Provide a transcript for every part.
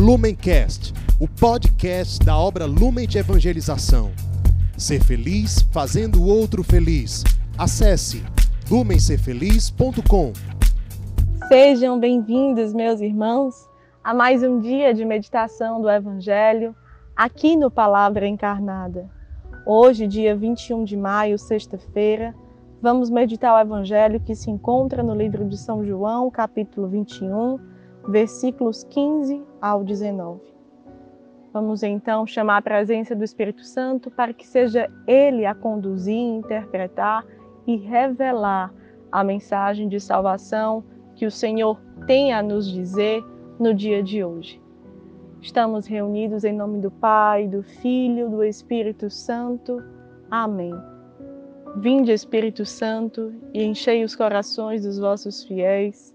Lumencast, o podcast da obra Lumen de Evangelização. Ser feliz fazendo o outro feliz. Acesse lumencerfeliz.com. Sejam bem-vindos, meus irmãos, a mais um dia de meditação do Evangelho aqui no Palavra Encarnada. Hoje, dia 21 de maio, sexta-feira, vamos meditar o Evangelho que se encontra no livro de São João, capítulo 21, versículos 15 ao 19. Vamos então chamar a presença do Espírito Santo para que seja Ele a conduzir, interpretar e revelar a mensagem de salvação que o Senhor tem a nos dizer no dia de hoje. Estamos reunidos em nome do Pai, do Filho, do Espírito Santo. Amém. Vinde, Espírito Santo, e enchei os corações dos vossos fiéis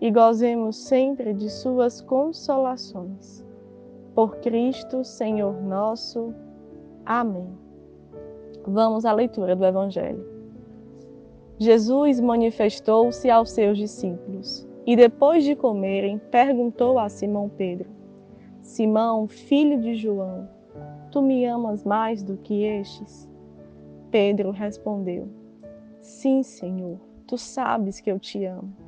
e gozemos sempre de Suas consolações. Por Cristo, Senhor nosso. Amém. Vamos à leitura do Evangelho. Jesus manifestou-se aos seus discípulos e, depois de comerem, perguntou a Simão Pedro: Simão, filho de João, tu me amas mais do que estes? Pedro respondeu: Sim, Senhor, tu sabes que eu te amo.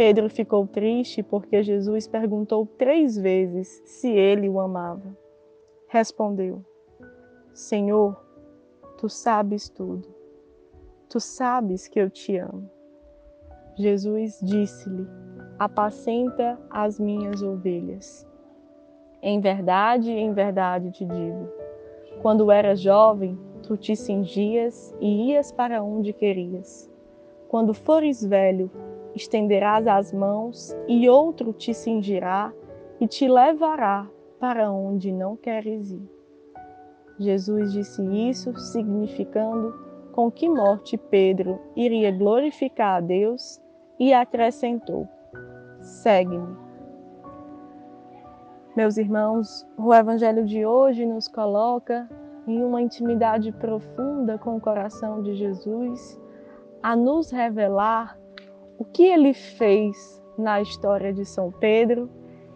Pedro ficou triste porque Jesus perguntou três vezes se ele o amava. Respondeu: Senhor, tu sabes tudo. Tu sabes que eu te amo. Jesus disse-lhe: Apacenta as minhas ovelhas. Em verdade, em verdade te digo: quando eras jovem, tu te cingias e ias para onde querias. Quando fores velho, estenderás as mãos e outro te cingirá e te levará para onde não queres ir. Jesus disse isso, significando com que morte Pedro iria glorificar a Deus e acrescentou: Segue-me. Meus irmãos, o Evangelho de hoje nos coloca em uma intimidade profunda com o coração de Jesus, a nos revelar o que ele fez na história de São Pedro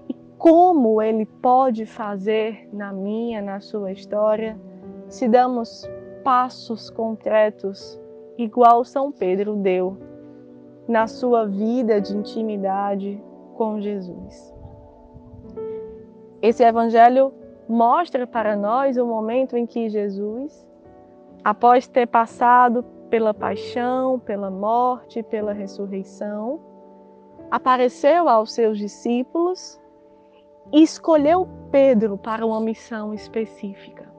e como ele pode fazer na minha, na sua história, se damos passos concretos igual São Pedro deu na sua vida de intimidade com Jesus. Esse evangelho mostra para nós o momento em que Jesus, após ter passado pela paixão, pela morte, pela ressurreição, apareceu aos seus discípulos e escolheu Pedro para uma missão específica.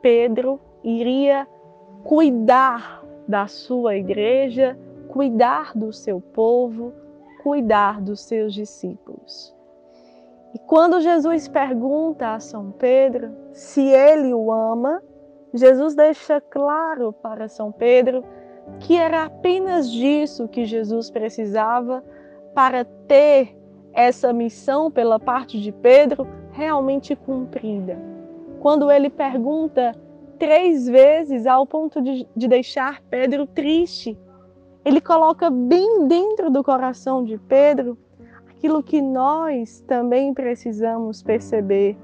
Pedro iria cuidar da sua igreja, cuidar do seu povo, cuidar dos seus discípulos. E quando Jesus pergunta a São Pedro se ele o ama, Jesus deixa claro para São Pedro que era apenas disso que Jesus precisava para ter essa missão pela parte de Pedro realmente cumprida. Quando ele pergunta três vezes ao ponto de, de deixar Pedro triste, ele coloca bem dentro do coração de Pedro aquilo que nós também precisamos perceber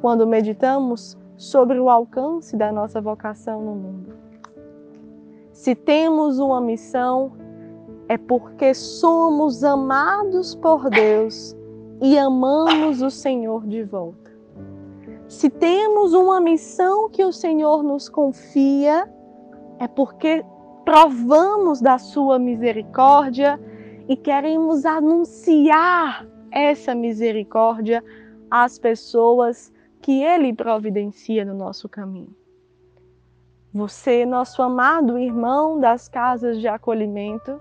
quando meditamos sobre o alcance da nossa vocação no mundo. Se temos uma missão, é porque somos amados por Deus e amamos o Senhor de volta. Se temos uma missão que o Senhor nos confia, é porque provamos da sua misericórdia e queremos anunciar essa misericórdia às pessoas que Ele providencia no nosso caminho. Você, nosso amado irmão das casas de acolhimento,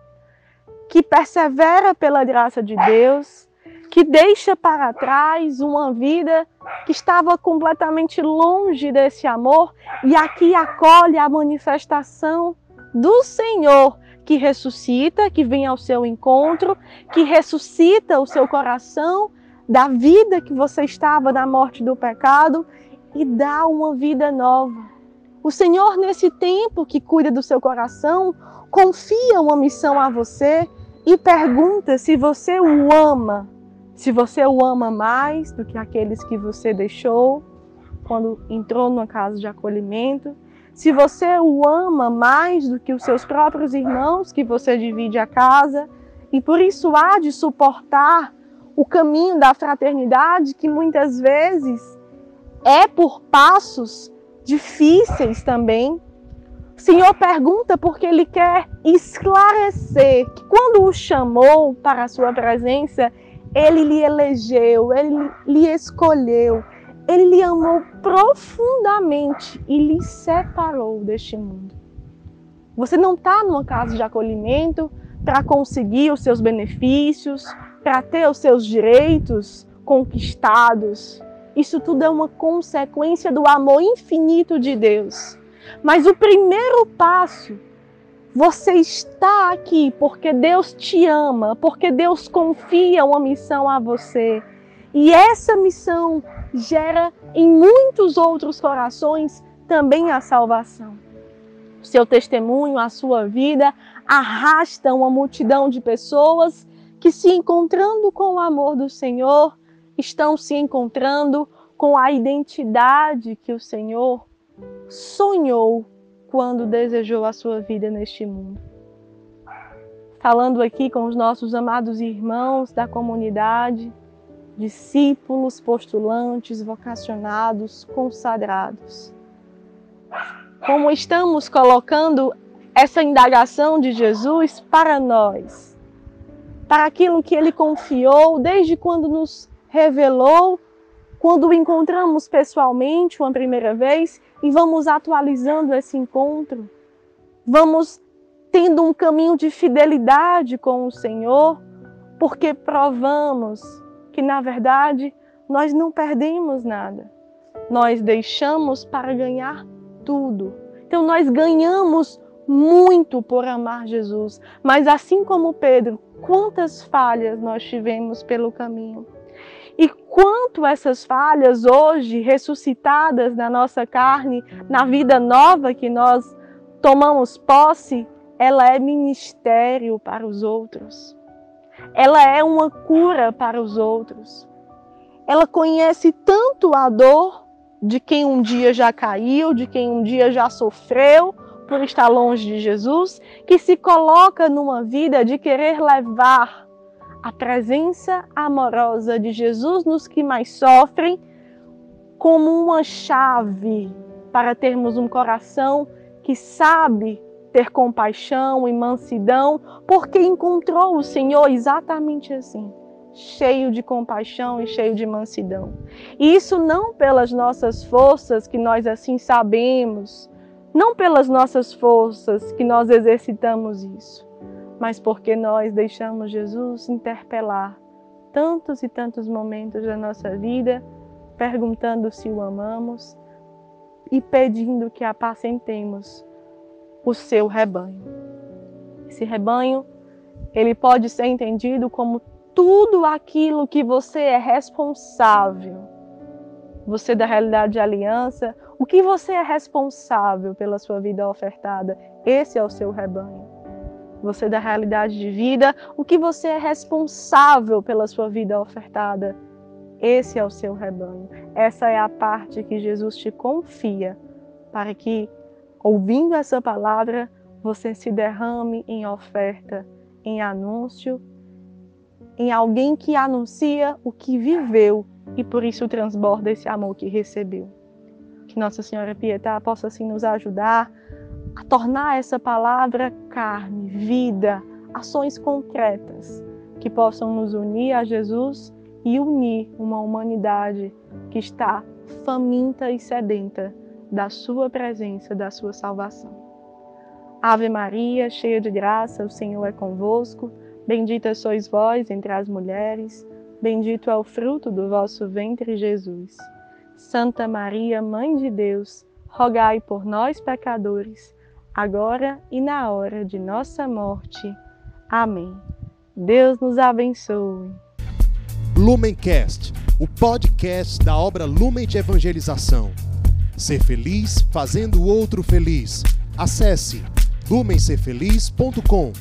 que persevera pela graça de Deus, que deixa para trás uma vida que estava completamente longe desse amor e aqui acolhe a manifestação do Senhor que ressuscita, que vem ao seu encontro, que ressuscita o seu coração da vida que você estava na morte do pecado e dá uma vida nova. O Senhor, nesse tempo que cuida do seu coração, confia uma missão a você e pergunta se você o ama, se você o ama mais do que aqueles que você deixou quando entrou numa casa de acolhimento, se você o ama mais do que os seus próprios irmãos que você divide a casa, e por isso há de suportar o caminho da fraternidade que muitas vezes é por passos difíceis também. O Senhor pergunta porque Ele quer esclarecer que quando o chamou para a sua presença, Ele lhe elegeu, Ele lhe escolheu, ele lhe amou profundamente e lhe separou deste mundo. Você não está numa casa de acolhimento para conseguir os seus benefícios, para ter os seus direitos conquistados. Isso tudo é uma consequência do amor infinito de Deus. Mas o primeiro passo, você está aqui porque Deus te ama, porque Deus confia uma missão a você. E essa missão gera em muitos outros corações também a salvação. Seu testemunho, a sua vida arrasta uma multidão de pessoas que, se encontrando com o amor do Senhor, estão se encontrando com a identidade que o Senhor sonhou quando desejou a sua vida neste mundo. Falando aqui com os nossos amados irmãos da comunidade, discípulos, postulantes, vocacionados, consagrados. Como estamos colocando essa indagação de Jesus para nós, para aquilo que ele confiou desde quando nos revelou, quando o encontramos pessoalmente uma primeira vez e vamos atualizando esse encontro, vamos tendo um caminho de fidelidade com o Senhor, porque provamos que na verdade nós não perdemos nada. Nós deixamos para ganhar tudo. Então nós ganhamos muito por amar Jesus, mas assim como Pedro, quantas falhas nós tivemos pelo caminho. E quanto essas falhas hoje ressuscitadas na nossa carne, na vida nova que nós tomamos posse, ela é ministério para os outros ela é uma cura para os outros. Ela conhece tanto a dor de quem um dia já caiu, de quem um dia já sofreu por estar longe de Jesus, que se coloca numa vida de querer levar a presença amorosa de Jesus nos que mais sofrem como uma chave para termos um coração que sabe ter compaixão e mansidão, porque encontrou o Senhor exatamente assim, cheio de compaixão e cheio de mansidão. E isso não pelas nossas forças que nós assim sabemos, não pelas nossas forças que nós exercitamos isso, mas porque nós deixamos Jesus interpelar tantos e tantos momentos da nossa vida, perguntando se o amamos e pedindo que apacentemos o seu rebanho. Esse rebanho, ele pode ser entendido como tudo aquilo que você é responsável. Você da realidade de aliança, o que você é responsável pela sua vida ofertada, esse é o seu rebanho. Você da realidade de vida, o que você é responsável pela sua vida ofertada, esse é o seu rebanho. Essa é a parte que Jesus te confia para que ouvindo essa palavra, você se derrame em oferta, em anúncio, em alguém que anuncia o que viveu e por isso transborda esse amor que recebeu. Que Nossa Senhora Pietá possa assim nos ajudar a tornar essa palavra carne, vida, ações concretas que possam nos unir a Jesus e unir uma humanidade que está faminta e sedenta da Sua presença, da Sua salvação. Ave Maria, cheia de graça, o Senhor é convosco. Bendita sois vós entre as mulheres, bendito é o fruto do vosso ventre, Jesus. Santa Maria, Mãe de Deus, rogai por nós, pecadores, agora e na hora de nossa morte. Amém. Deus nos abençoe. Lumencast, o podcast da obra Lumen de Evangelização. Ser feliz fazendo o outro feliz. Acesse lumencerfeliz.com.